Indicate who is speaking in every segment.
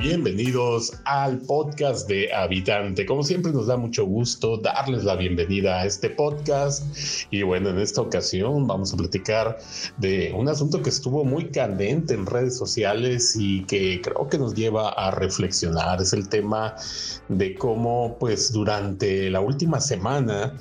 Speaker 1: Bienvenidos al podcast de Habitante. Como siempre nos da mucho gusto darles la bienvenida a este podcast y bueno, en esta ocasión vamos a platicar de un asunto que estuvo muy candente en redes sociales y que creo que nos lleva a reflexionar. Es el tema de cómo pues durante la última semana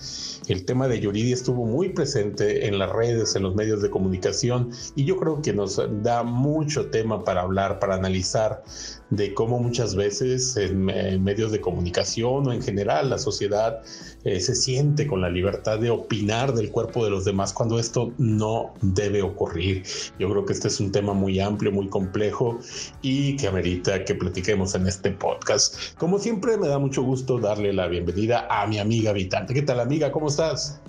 Speaker 1: el tema de Yuridia estuvo muy presente en las redes, en los medios de comunicación y yo creo que nos da mucho tema para hablar, para analizar de cómo muchas veces en, medios de comunicación o en general la sociedad eh, se siente con la libertad de opinar del cuerpo de los demás cuando esto no debe ocurrir. Yo creo que este es un tema muy amplio, muy complejo y que amerita que platiquemos en este podcast. Como siempre me da mucho gusto darle la bienvenida a mi amiga habitante. ¿Qué tal amiga? ¿Cómo estás?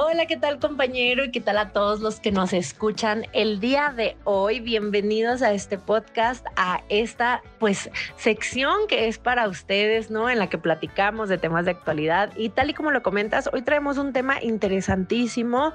Speaker 2: Hola, ¿qué tal compañero? Y qué tal a todos los que nos escuchan el día de hoy. Bienvenidos a este podcast, a esta pues sección que es para ustedes, ¿no? En la que platicamos de temas de actualidad. Y tal y como lo comentas, hoy traemos un tema interesantísimo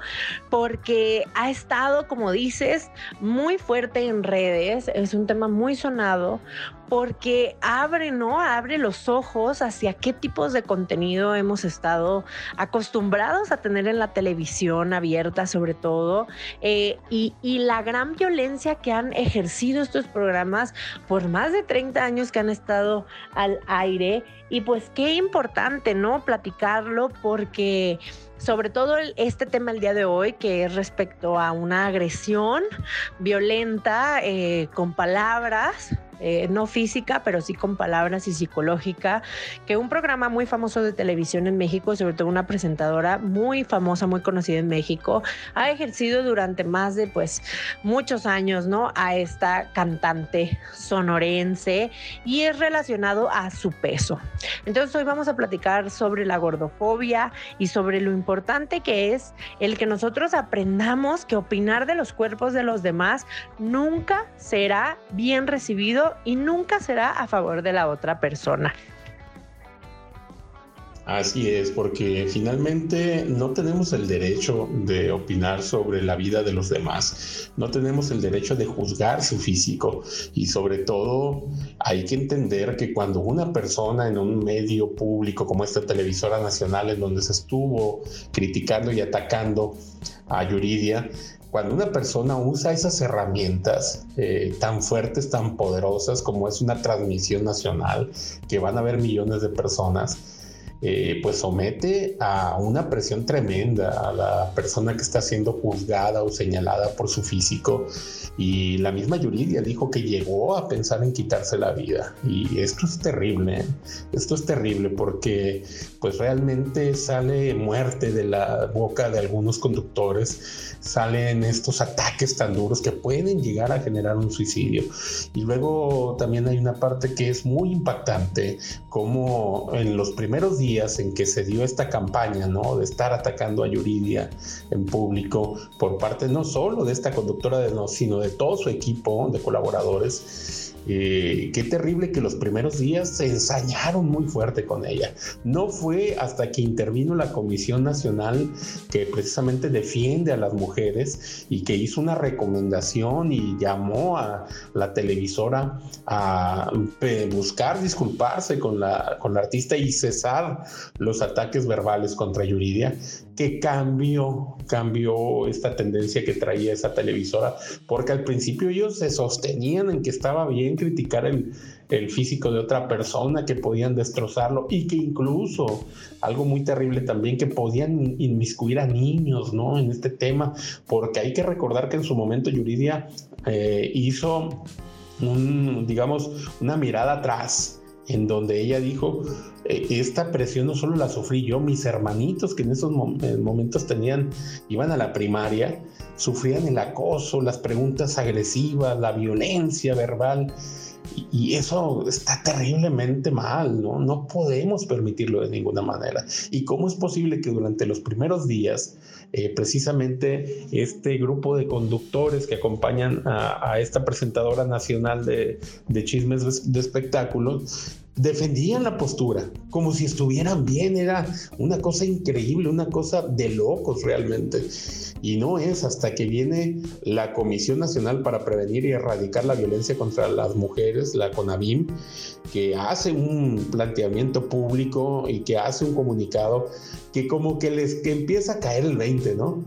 Speaker 2: porque ha estado, como dices, muy fuerte en redes. Es un tema muy sonado porque abre, ¿no? Abre los ojos hacia qué tipos de contenido hemos estado acostumbrados a tener en la televisión abierta sobre todo eh, y, la gran violencia que han ejercido estos programas por más de 30 años que han estado al aire y pues qué importante, ¿no? Platicarlo porque sobre todo este tema el día de hoy, que es respecto a una agresión violenta eh, con palabras, eh, no física, pero sí con palabras y psicológica, que un programa muy famoso de televisión en México, sobre todo una presentadora muy famosa, muy conocida en México, ha ejercido durante más de pues muchos años, ¿no? A esta cantante sonorense y es relacionado a su peso. Entonces hoy vamos a platicar sobre la gordofobia y sobre lo importante que es el que nosotros aprendamos que opinar de los cuerpos de los demás nunca será bien recibido y nunca será a favor de la otra persona.
Speaker 1: Así es, porque finalmente no tenemos el derecho de opinar sobre la vida de los demás, no tenemos el derecho de juzgar su físico y sobre todo hay que entender que cuando una persona en un medio público como esta televisora nacional en donde se estuvo criticando y atacando a Yuridia, cuando una persona usa esas herramientas eh, tan fuertes, tan poderosas como es una transmisión nacional, que van a ver millones de personas, eh, pues somete a una presión tremenda a la persona que está siendo juzgada o señalada por su físico. Y la misma Yuridia dijo que llegó a pensar en quitarse la vida. Y esto es terrible, ¿eh? esto es terrible porque pues realmente sale muerte de la boca de algunos conductores, salen estos ataques tan duros que pueden llegar a generar un suicidio. Y luego también hay una parte que es muy impactante, como en los primeros días, en que se dio esta campaña, ¿no? De estar atacando a Yuridia en público por parte no solo de esta conductora, de, no, sino de todo su equipo de colaboradores eh, qué terrible que los primeros días se ensañaron muy fuerte con ella. No fue hasta que intervino la Comisión Nacional que precisamente defiende a las mujeres y que hizo una recomendación y llamó a la televisora a buscar disculparse con la, con la artista y cesar los ataques verbales contra Yuridia, que cambió, cambió esta tendencia que traía esa televisora, porque al principio ellos se sostenían en que estaba bien criticar el, el físico de otra persona, que podían destrozarlo y que incluso, algo muy terrible también, que podían inmiscuir a niños, ¿no? En este tema, porque hay que recordar que en su momento Yuridia eh, hizo digamos, una mirada atrás en donde ella dijo, eh, esta presión no solo la sufrí yo, mis hermanitos que en esos momentos tenían, iban a la primaria, sufrían el acoso, las preguntas agresivas, la violencia verbal. Y, eso está terriblemente mal, ¿no? No podemos permitirlo de ninguna manera. ¿Y cómo es posible que durante los primeros días, eh, precisamente este grupo de conductores que acompañan a, esta presentadora nacional de, de chismes de espectáculos, defendían la postura, como si estuvieran bien, era una cosa increíble, una cosa de locos realmente. Y no es hasta que viene la Comisión Nacional para Prevenir y Erradicar la Violencia contra las Mujeres, la CONAVIM, que hace un planteamiento público y que hace un comunicado que como que les que empieza a caer el 20, ¿no?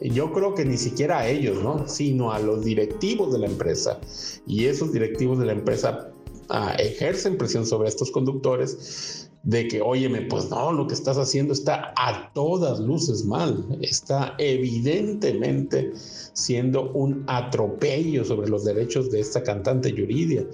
Speaker 1: yo creo que ni siquiera a ellos, ¿no? Sino a los directivos de la empresa. Y esos directivos de la empresa ah, ejercen presión sobre estos conductores de que, óyeme, pues no, lo que estás haciendo está a todas luces mal, está evidentemente siendo un atropello sobre los derechos de esta cantante Yuridia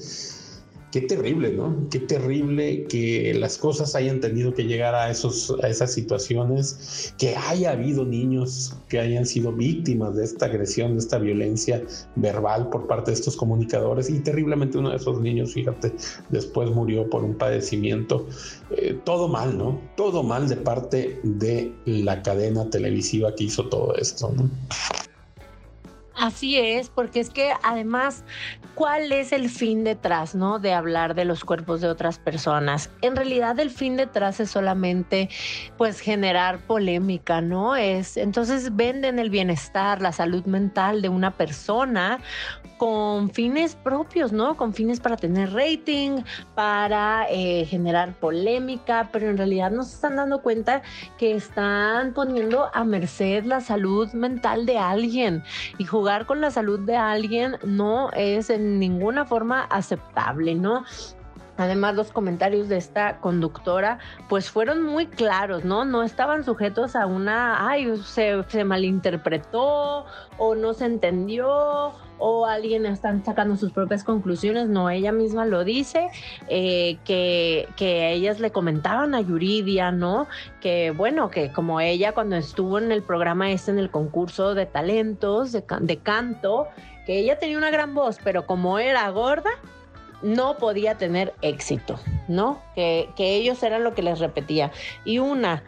Speaker 1: qué terrible, ¿no? Qué terrible que las cosas hayan tenido que llegar a, esos, a esas situaciones, que haya habido niños que hayan sido víctimas de esta agresión, de esta violencia verbal por parte de estos comunicadores y terriblemente uno de esos niños, fíjate, después murió por un padecimiento. Eh, todo mal, ¿no? Todo mal de parte de la cadena televisiva que hizo todo esto, ¿no?
Speaker 2: Así es, porque es que además, ¿cuál es el fin detrás, no? De hablar de los cuerpos de otras personas. En realidad, el fin detrás es solamente, pues, generar polémica, ¿no? Es, entonces venden el bienestar, la salud mental de una persona con fines propios, ¿no? Con fines para tener rating, para eh, generar polémica, pero en realidad no se están dando cuenta que están poniendo a merced la salud mental de alguien y con la salud de alguien no es en ninguna forma aceptable, ¿no? Además, los comentarios de esta conductora, pues fueron muy claros, ¿no? No estaban sujetos a una, ay, se, se malinterpretó o no se entendió o alguien está sacando sus propias conclusiones, no, ella misma lo dice, eh, que, que ellas le comentaban a Yuridia, ¿no? Que bueno, que como ella cuando estuvo en el programa este, en el concurso de talentos, de, de canto, que ella tenía una gran voz, pero como era gorda, no podía tener éxito, ¿no? Que, que ellos eran lo que les repetía. Y una,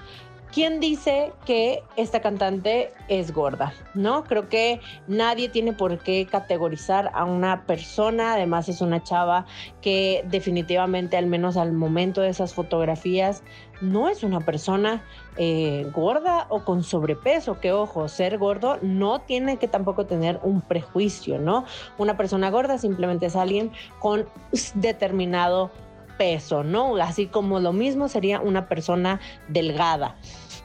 Speaker 2: ¿Quién dice que esta cantante es gorda? ¿No? Creo que nadie tiene por qué categorizar a una persona. Además, es una chava que definitivamente, al menos al momento de esas fotografías, no es una persona eh, gorda o con sobrepeso. Que ojo, ser gordo no tiene que tampoco tener un prejuicio, ¿no? Una persona gorda simplemente es alguien con determinado peso, ¿no? Así como lo mismo sería una persona delgada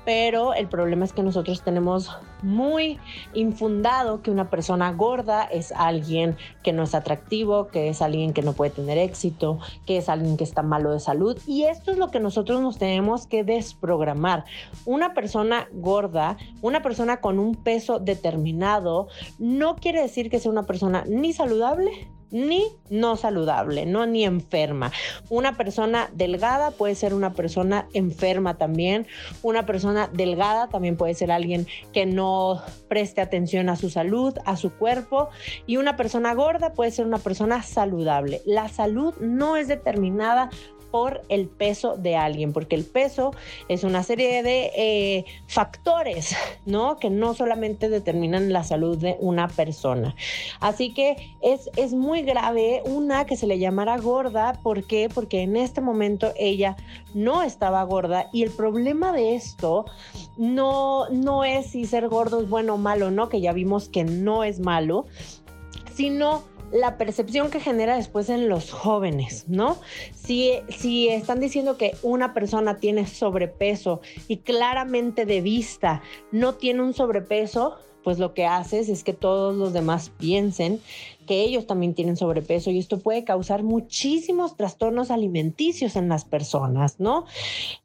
Speaker 2: pero el problema es que nosotros tenemos muy infundado que una persona gorda es alguien que no es atractivo, que es alguien que no puede tener éxito, que es alguien que está malo de salud. Y esto es lo que nosotros nos tenemos que desprogramar. Una persona gorda, una persona con un peso determinado, no quiere decir que sea una persona ni saludable ni no saludable, no ni enferma. Una persona delgada puede ser una persona enferma también. Una persona delgada también puede ser alguien que no preste atención a su salud, a su cuerpo. Y una persona gorda puede ser una persona saludable. La salud no es determinada por el peso de alguien, porque el peso es una serie de eh, factores, ¿no? Que no solamente determinan la salud de una persona. Así que es, es muy grave una que se le llamara gorda. Porque en este momento ella no estaba gorda y el problema de esto no, no es si ser gordo es bueno o malo, ¿no? Que ya vimos que no es malo, sino la percepción que genera después en los jóvenes, ¿no? Si, si están diciendo que una persona tiene sobrepeso y claramente de vista no tiene un sobrepeso, pues lo que haces es que todos los demás piensen que ellos también tienen sobrepeso y esto puede causar muchísimos trastornos alimenticios en las personas, ¿no?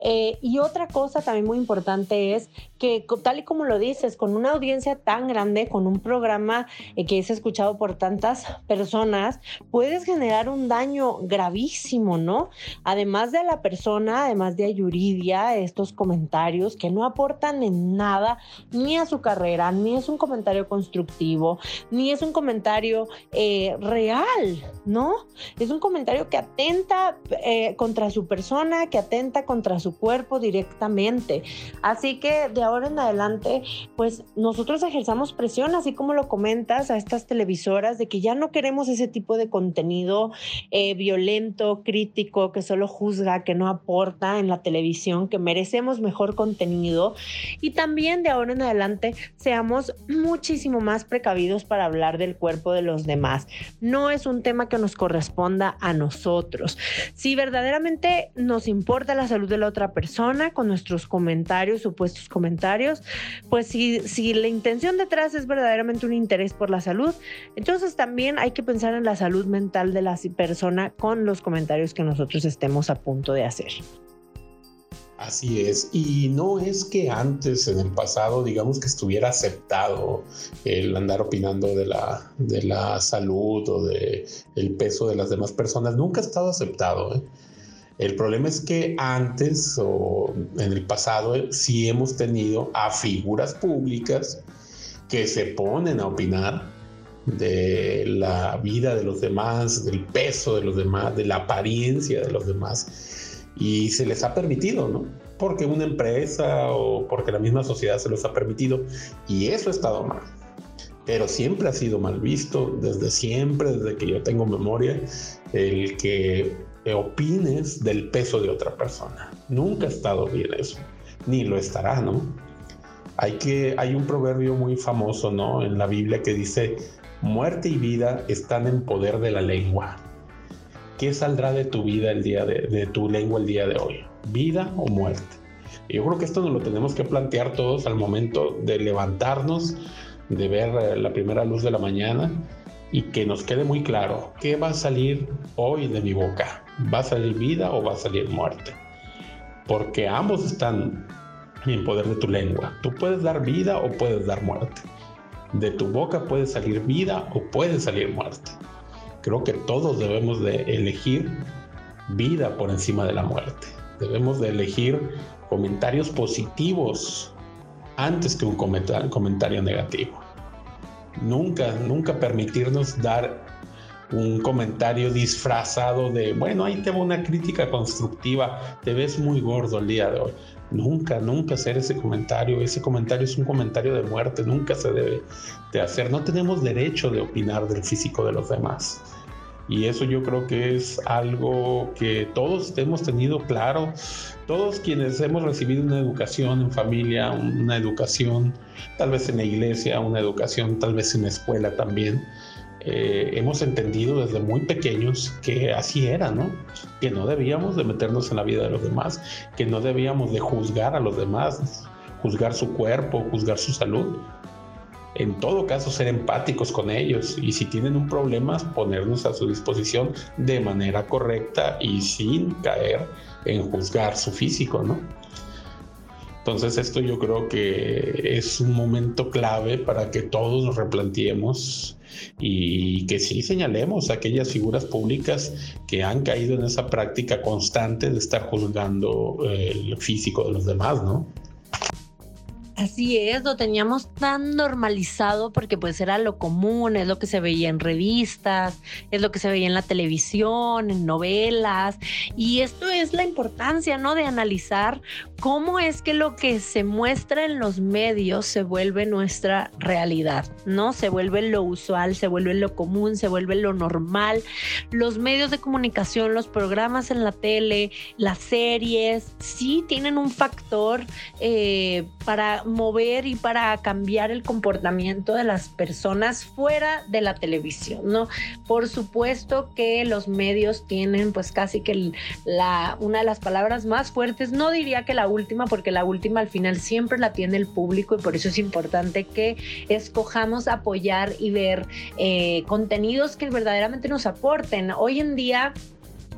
Speaker 2: Eh, y otra cosa también muy importante es que, tal y como lo dices, con una audiencia tan grande, con un programa eh, que es escuchado por tantas personas, puedes generar un daño gravísimo, ¿no? Además de la persona, además de Ayuridia, estos comentarios que no aportan en nada, ni a su carrera, ni es un comentario constructivo, ni es un comentario eh, real, ¿no? Es un comentario que atenta eh, contra su persona, que atenta contra su cuerpo directamente. Así que de ahora en adelante, pues nosotros ejerzamos presión, así como lo comentas a estas televisoras, de que ya no queremos ese tipo de contenido eh, violento, crítico, que solo juzga, que no aporta en la televisión, que merecemos mejor contenido. Y también de ahora en adelante seamos muchísimo más precavidos para hablar del cuerpo de los demás. No es un tema que nos corresponda a nosotros. Si verdaderamente nos importa la salud de la otra persona con nuestros comentarios, supuestos comentarios, pues si, si la intención detrás es verdaderamente un interés por la salud, entonces también hay que pensar en la salud mental de la persona con los comentarios que nosotros estemos a punto de hacer.
Speaker 1: Así es, y no es que antes, en el pasado, digamos que estuviera aceptado el andar opinando de la, de la salud o de peso de las demás personas, nunca ha estado aceptado. ¿eh? El problema es que antes o en el pasado sí hemos tenido a figuras públicas que se ponen a opinar de la vida de los demás, del peso de los demás, de la apariencia de los demás y se les ha permitido, ¿no? Porque una empresa o porque la misma sociedad se los ha permitido y eso ha estado mal. Pero siempre ha sido mal visto, desde siempre, desde que yo tengo memoria, el que opines del peso de otra persona. Nunca ha estado bien eso, ni lo estará, ¿no? Hay, que, hay un proverbio muy famoso, ¿no? En la Biblia que dice, muerte y vida están en poder de la lengua. ¿Qué saldrá de tu vida el día de, tu lengua el día de hoy? ¿Vida o muerte? Yo creo que esto nos lo tenemos que plantear todos al momento de levantarnos, de ver eh, la primera luz de la mañana y que nos quede muy claro qué va a salir hoy de mi boca. ¿Va a salir vida o va a salir muerte? Porque ambos están en poder de tu lengua. Tú puedes dar vida o puedes dar muerte. De tu boca puede salir vida o puede salir muerte creo que todos debemos de elegir vida por encima de la muerte. Debemos de elegir comentarios positivos antes que un comentario, negativo. Nunca, nunca permitirnos dar un comentario disfrazado de, bueno, ahí tengo una crítica constructiva, te ves muy gordo el día de hoy. Nunca, nunca hacer ese comentario. Ese comentario es un comentario de muerte, nunca se debe de hacer. No tenemos derecho de opinar del físico de los demás. Y eso yo creo que es algo que todos hemos tenido claro, todos quienes hemos recibido una educación en familia, una educación tal vez en la iglesia, una educación tal vez en la escuela también, eh, hemos entendido desde muy pequeños que así era, ¿no? Que no debíamos de meternos en la vida de los demás, que no debíamos de juzgar a los demás, juzgar su cuerpo, juzgar su salud. En todo caso, ser empáticos con ellos y si tienen un problema, ponernos a su disposición de manera correcta y sin caer en juzgar su físico, ¿no? Entonces esto yo creo que es un momento clave para que todos nos replanteemos y que sí señalemos a aquellas figuras públicas que han caído en esa práctica constante de estar juzgando el físico de los demás, ¿no?
Speaker 2: Así es, lo teníamos tan normalizado porque pues era lo común, es lo que se veía en revistas, es lo que se veía en la televisión, en novelas. Y esto es la importancia, ¿no? De analizar cómo es que lo que se muestra en los medios se vuelve nuestra realidad, ¿no? Se vuelve lo usual, se vuelve lo común, se vuelve lo normal. Los medios de comunicación, los programas en la tele, las series, sí tienen un factor eh, para mover y para cambiar el comportamiento de las personas fuera de la televisión, ¿no? Por supuesto que los medios tienen pues casi que la, una de las palabras más fuertes, no diría que la última, porque la última al final siempre la tiene el público y por eso es importante que escojamos apoyar y ver eh, contenidos que verdaderamente nos aporten. Hoy en día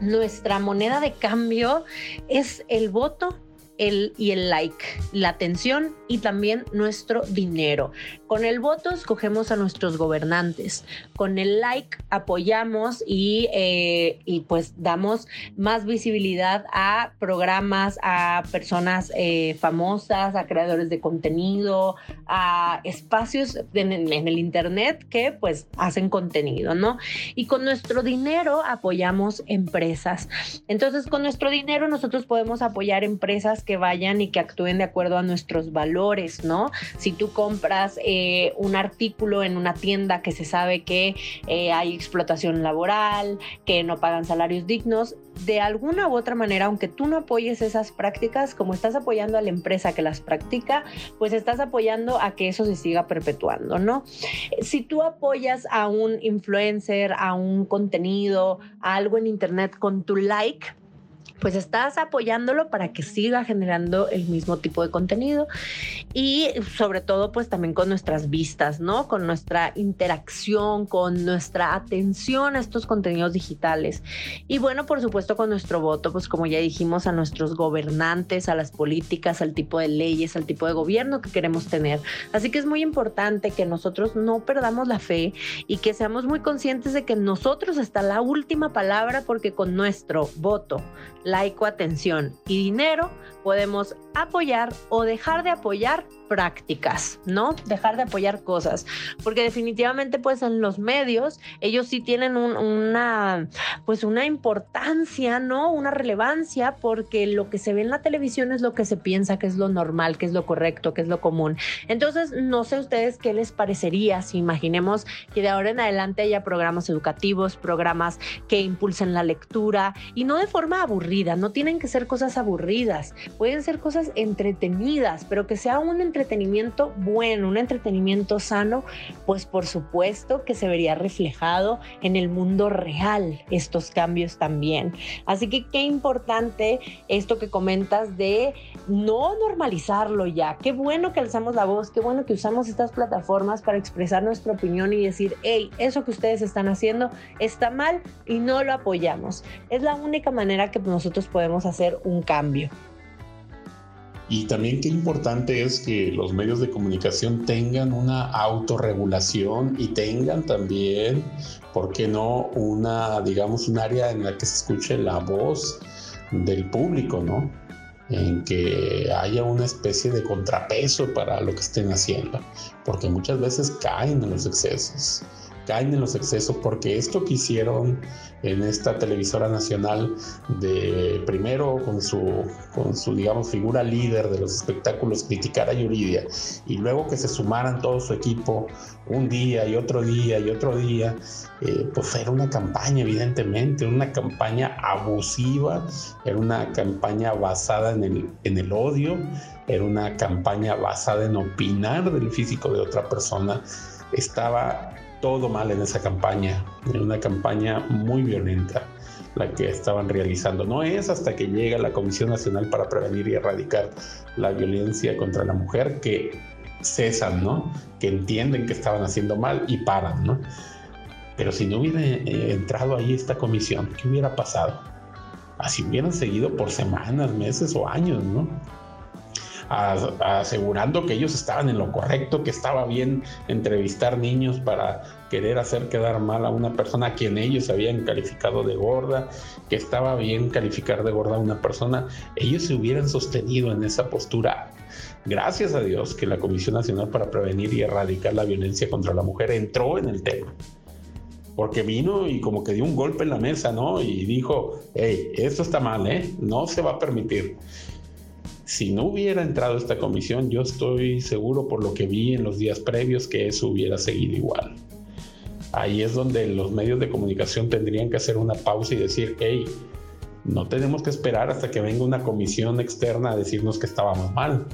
Speaker 2: nuestra moneda de cambio es el voto el, y el like, la atención y también nuestro dinero. Con el voto escogemos a nuestros gobernantes, con el like apoyamos y, eh, y pues damos más visibilidad a programas, a personas eh, famosas, a creadores de contenido, a espacios en, en el Internet que pues hacen contenido, ¿no? Y con nuestro dinero apoyamos empresas. Entonces, con nuestro dinero nosotros podemos apoyar empresas que vayan y que actúen de acuerdo a nuestros valores, ¿no? Si tú compras eh, un artículo en una tienda que se sabe que eh, hay explotación laboral, que no pagan salarios dignos, de alguna u otra manera, aunque tú no apoyes esas prácticas, como estás apoyando a la empresa que las practica, pues estás apoyando a que eso se siga perpetuando, ¿no? Si tú apoyas a un influencer, a un contenido, a algo en internet con tu like, pues estás apoyándolo para que siga generando el mismo tipo de contenido y sobre todo pues también con nuestras vistas, ¿no? Con nuestra interacción, con nuestra atención a estos contenidos digitales y bueno, por supuesto con nuestro voto, pues como ya dijimos, a nuestros gobernantes, a las políticas, al tipo de leyes, al tipo de gobierno que queremos tener. Así que es muy importante que nosotros no perdamos la fe y que seamos muy conscientes de que nosotros está la última palabra porque con nuestro voto laico, atención y dinero, podemos apoyar o dejar de apoyar prácticas, ¿no? Dejar de apoyar cosas, porque definitivamente pues en los medios ellos sí tienen una pues una importancia, ¿no? Una relevancia porque lo que se ve en la televisión es lo que se piensa que es lo normal, que es lo correcto, que es lo común. Entonces, no sé ustedes qué les parecería si imaginemos que de ahora en adelante haya programas educativos, programas que impulsen la lectura y no de forma aburrida, no tienen que ser cosas aburridas, pueden ser cosas entretenidas, pero que sea un entretenimiento bueno, un entretenimiento sano, pues por supuesto que se vería reflejado en el mundo real estos cambios también. Así que qué importante esto que comentas de no normalizarlo ya. Qué bueno que alzamos la voz, qué bueno que usamos estas plataformas para expresar nuestra opinión y decir, hey, eso que ustedes están haciendo está mal y no lo apoyamos. Es la única manera que nosotros podemos hacer un cambio.
Speaker 1: Y también qué importante es que los medios de comunicación tengan una autorregulación y tengan también, ¿por qué no?, una, digamos, un área en la que se escuche la voz del público, ¿no? En que haya una especie de contrapeso para lo que estén haciendo, porque muchas veces caen en los excesos caen en los excesos porque esto que hicieron en esta televisora nacional de primero con su con su digamos figura líder de los espectáculos criticar a Yuridia y luego que se sumaran todo su equipo un día y otro día y otro día eh, pues era una campaña evidentemente una campaña abusiva era una campaña basada en el en el odio era una campaña basada en opinar del físico de otra persona estaba todo mal en esa campaña, en una campaña muy violenta la que estaban realizando. No es hasta que llega la Comisión Nacional para Prevenir y Erradicar la Violencia contra la Mujer que cesan, ¿no? Que entienden que estaban haciendo mal y paran, ¿no? Pero si no hubiera eh, entrado ahí esta comisión, ¿qué hubiera pasado? Así hubieran seguido por semanas, meses o años, ¿no? Asegurando que ellos estaban en lo correcto, que estaba bien entrevistar niños para querer hacer quedar mal a una persona a quien ellos habían calificado de gorda, que estaba bien calificar de gorda a una persona, ellos se hubieran sostenido en esa postura. Gracias a Dios que la Comisión Nacional para Prevenir y Erradicar la Violencia contra la Mujer entró en el tema porque vino y como que dio un golpe en la mesa, ¿no? Y dijo, hey, esto está mal, ¿eh? No se va a permitir. Si no hubiera entrado esta comisión, yo estoy seguro por lo que vi en los días previos que eso hubiera seguido igual. Ahí es donde los medios de comunicación tendrían que hacer una pausa y decir, hey, no tenemos que esperar hasta que venga una comisión externa a decirnos que estábamos mal.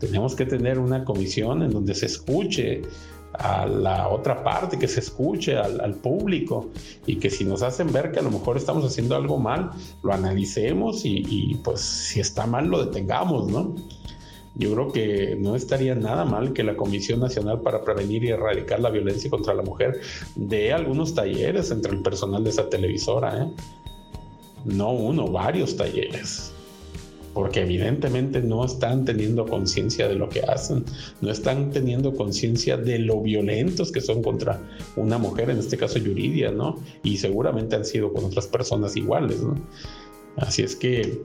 Speaker 1: Tenemos que tener una comisión en donde se escuche a la otra parte, que se escuche al, público y que si nos hacen ver que a lo mejor estamos haciendo algo mal, lo analicemos y, pues si está mal lo detengamos, ¿no? Yo creo que no estaría nada mal que la Comisión Nacional para Prevenir y Erradicar la Violencia contra la Mujer dé algunos talleres entre el personal de esa televisora, ¿eh? No uno, varios talleres porque evidentemente no están teniendo conciencia de lo que hacen, no están teniendo conciencia de lo violentos que son contra una mujer, en este caso Yuridia, ¿no? Y seguramente han sido con otras personas iguales, ¿no? Así es que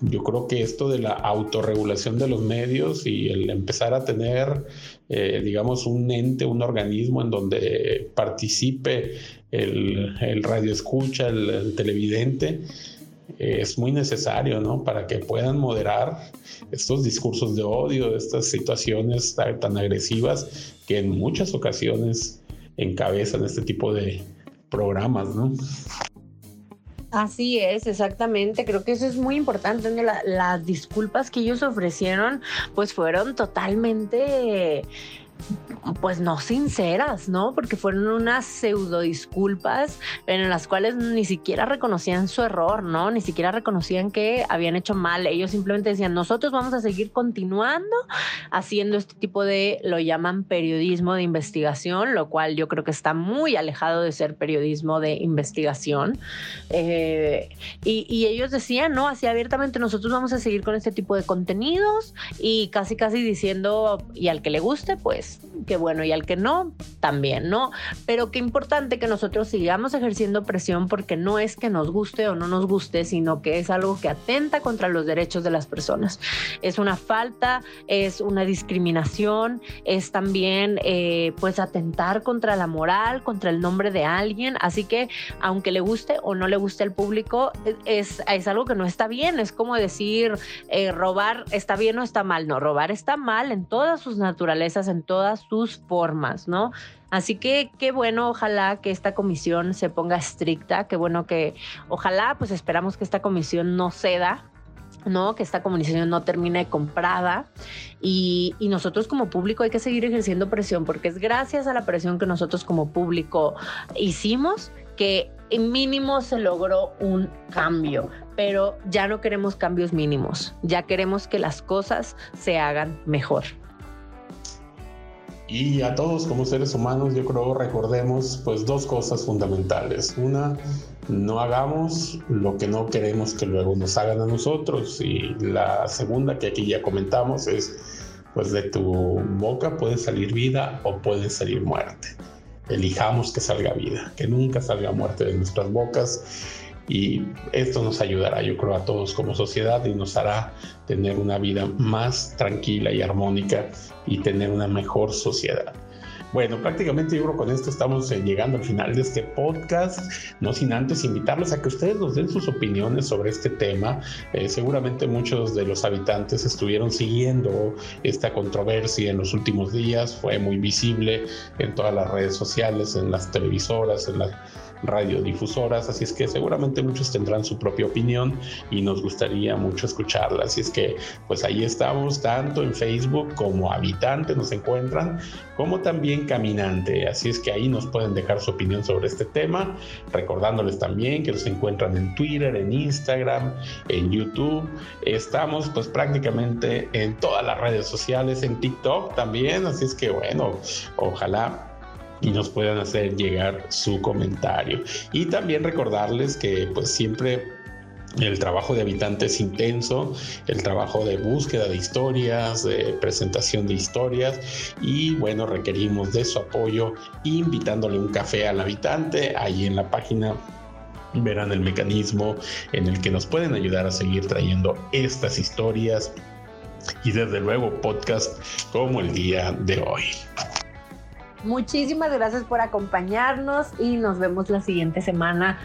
Speaker 1: yo creo que esto de la autorregulación de los medios y el empezar a tener, eh, digamos, un ente, un organismo en donde participe el, el radio escucha, el televidente, es muy necesario, ¿no? Para que puedan moderar estos discursos de odio, estas situaciones tan, agresivas que en muchas ocasiones encabezan este tipo de programas, ¿no?
Speaker 2: Así es, exactamente. Creo que eso es muy importante. las disculpas que ellos ofrecieron, pues fueron totalmente pues no sinceras, ¿no? Porque fueron unas pseudo disculpas en las cuales ni siquiera reconocían su error, ¿no? Ni siquiera reconocían que habían hecho mal. Ellos simplemente decían, nosotros vamos a seguir continuando haciendo este tipo de, lo llaman periodismo de investigación, lo cual yo creo que está muy alejado de ser periodismo de investigación. Eh, y, y ellos decían, ¿no? Así abiertamente, nosotros vamos a seguir con este tipo de contenidos y casi, casi diciendo, y al que le guste, pues que bueno, y al que no, también, ¿no? Pero qué importante que nosotros sigamos ejerciendo presión porque no es que nos guste o no nos guste, sino que es algo que atenta contra los derechos de las personas. Es una falta, es una discriminación, es también eh, pues atentar contra la moral, contra el nombre de alguien. Así que aunque le guste o no le guste al público, es, es algo que no está bien. Es como decir, eh, robar está bien o está mal. No, robar está mal en todas sus naturalezas, en todas sus formas, ¿no? Así que qué bueno, ojalá que esta comisión se ponga estricta, qué bueno que, ojalá, pues esperamos que esta comisión no ceda, ¿no? Que esta comisión no termine comprada y, y, nosotros como público hay que seguir ejerciendo presión porque es gracias a la presión que nosotros como público hicimos que mínimo se logró un cambio, pero ya no queremos cambios mínimos, ya queremos que las cosas se hagan mejor.
Speaker 1: Y a todos como seres humanos, yo creo, recordemos pues dos cosas fundamentales. Una, no hagamos lo que no queremos que luego nos hagan a nosotros. Y la segunda que aquí ya comentamos es, pues de tu boca puede salir vida o puede salir muerte. Elijamos que salga vida, que nunca salga muerte de nuestras bocas y esto nos ayudará, yo creo, a todos como sociedad y nos hará tener una vida más tranquila y armónica y tener una mejor sociedad. Bueno, prácticamente yo creo con esto estamos eh, llegando al final de este podcast, no sin antes invitarlos a que ustedes nos den sus opiniones sobre este tema. Eh, seguramente muchos de los habitantes estuvieron siguiendo esta controversia en los últimos días, fue muy visible en todas las redes sociales, en las televisoras, en las radiodifusoras, así es que seguramente muchos tendrán su propia opinión y nos gustaría mucho escucharla. Así es que pues ahí estamos, tanto en Facebook como Habitante nos encuentran, como también Caminante. Así es que ahí nos pueden dejar su opinión sobre este tema, recordándoles también que nos encuentran en Twitter, en Instagram, en YouTube. Estamos pues prácticamente en todas las redes sociales, en TikTok también, así es que bueno, ojalá y nos puedan hacer llegar su comentario. Y también recordarles que pues siempre el trabajo de habitante es intenso, el trabajo de búsqueda de historias, de presentación de historias y bueno, requerimos de su apoyo invitándole un café al habitante ahí en la página verán el mecanismo en el que nos pueden ayudar a seguir trayendo estas historias y desde luego podcast como el día de hoy.
Speaker 2: Muchísimas gracias por acompañarnos y nos vemos la siguiente semana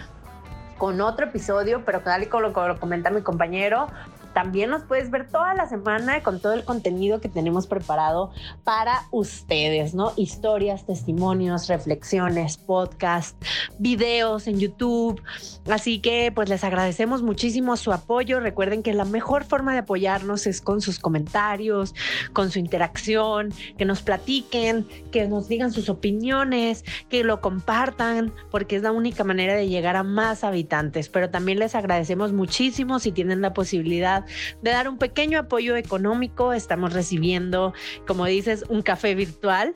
Speaker 2: con otro episodio, pero tal y como lo, comenta mi compañero, también nos puedes ver toda la semana con todo el contenido que tenemos preparado para ustedes, ¿no? Historias, testimonios, reflexiones, podcast, videos en YouTube. Así que pues les agradecemos muchísimo su apoyo. Recuerden que la mejor forma de apoyarnos es con sus comentarios, con su interacción, que nos platiquen, que nos digan sus opiniones, que lo compartan, porque es la única manera de llegar a más habitantes. Pero también les agradecemos muchísimo si tienen la posibilidad de dar un pequeño apoyo económico. Estamos recibiendo, como dices, un café virtual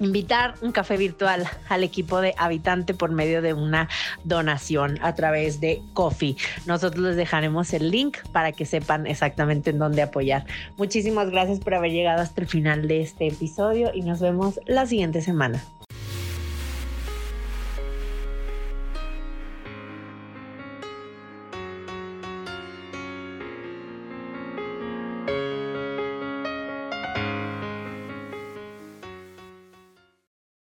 Speaker 2: invitar un café virtual al equipo de Habitante por medio de una donación a través de Coffee. Nosotros les dejaremos el link para que sepan exactamente en dónde apoyar. Muchísimas gracias por haber llegado hasta el final de este episodio y nos vemos la siguiente semana.